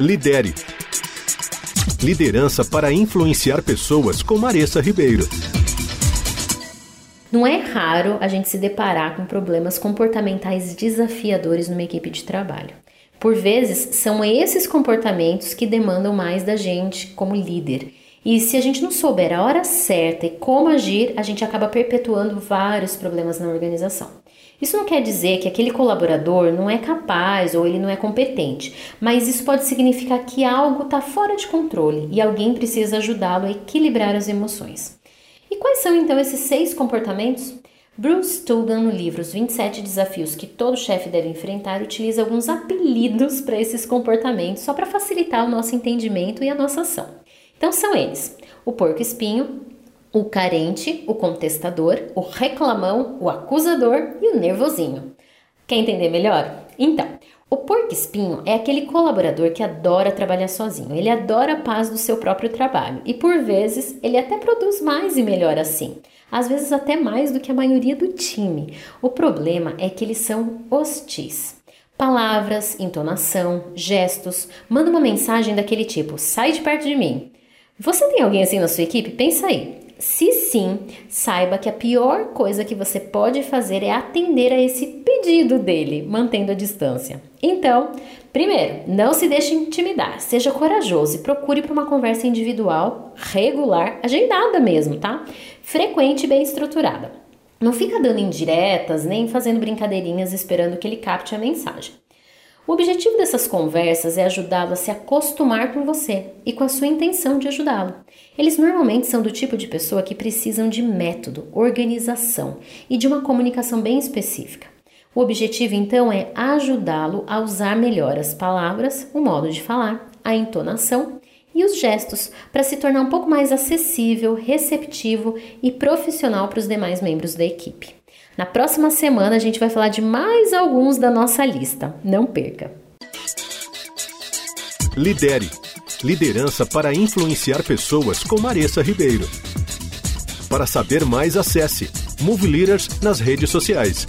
Lidere. Liderança para influenciar pessoas com Maressa Ribeiro. Não é raro a gente se deparar com problemas comportamentais desafiadores numa equipe de trabalho. Por vezes, são esses comportamentos que demandam mais da gente como líder. E se a gente não souber a hora certa e como agir, a gente acaba perpetuando vários problemas na organização. Isso não quer dizer que aquele colaborador não é capaz ou ele não é competente, mas isso pode significar que algo está fora de controle e alguém precisa ajudá-lo a equilibrar as emoções. E quais são então esses seis comportamentos? Bruce Tugan, no livro Os 27 Desafios que todo chefe deve enfrentar, utiliza alguns apelidos para esses comportamentos só para facilitar o nosso entendimento e a nossa ação. Então são eles: o porco-espinho, o carente, o contestador, o reclamão, o acusador e o nervosinho. Quer entender melhor? Então, o porco-espinho é aquele colaborador que adora trabalhar sozinho. Ele adora a paz do seu próprio trabalho e, por vezes, ele até produz mais e melhor assim. Às vezes, até mais do que a maioria do time. O problema é que eles são hostis. Palavras, entonação, gestos, manda uma mensagem daquele tipo: sai de perto de mim. Você tem alguém assim na sua equipe? Pensa aí. Se sim, saiba que a pior coisa que você pode fazer é atender a esse pedido dele, mantendo a distância. Então, primeiro, não se deixe intimidar, seja corajoso e procure para uma conversa individual, regular, agendada mesmo, tá? Frequente e bem estruturada. Não fica dando indiretas nem fazendo brincadeirinhas esperando que ele capte a mensagem. O objetivo dessas conversas é ajudá-lo a se acostumar com você e com a sua intenção de ajudá-lo. Eles normalmente são do tipo de pessoa que precisam de método, organização e de uma comunicação bem específica. O objetivo então é ajudá-lo a usar melhor as palavras, o modo de falar, a entonação e os gestos para se tornar um pouco mais acessível, receptivo e profissional para os demais membros da equipe. Na próxima semana a gente vai falar de mais alguns da nossa lista. Não perca! Lidere. Liderança para influenciar pessoas com Maressa Ribeiro. Para saber mais, acesse Move Leaders nas redes sociais.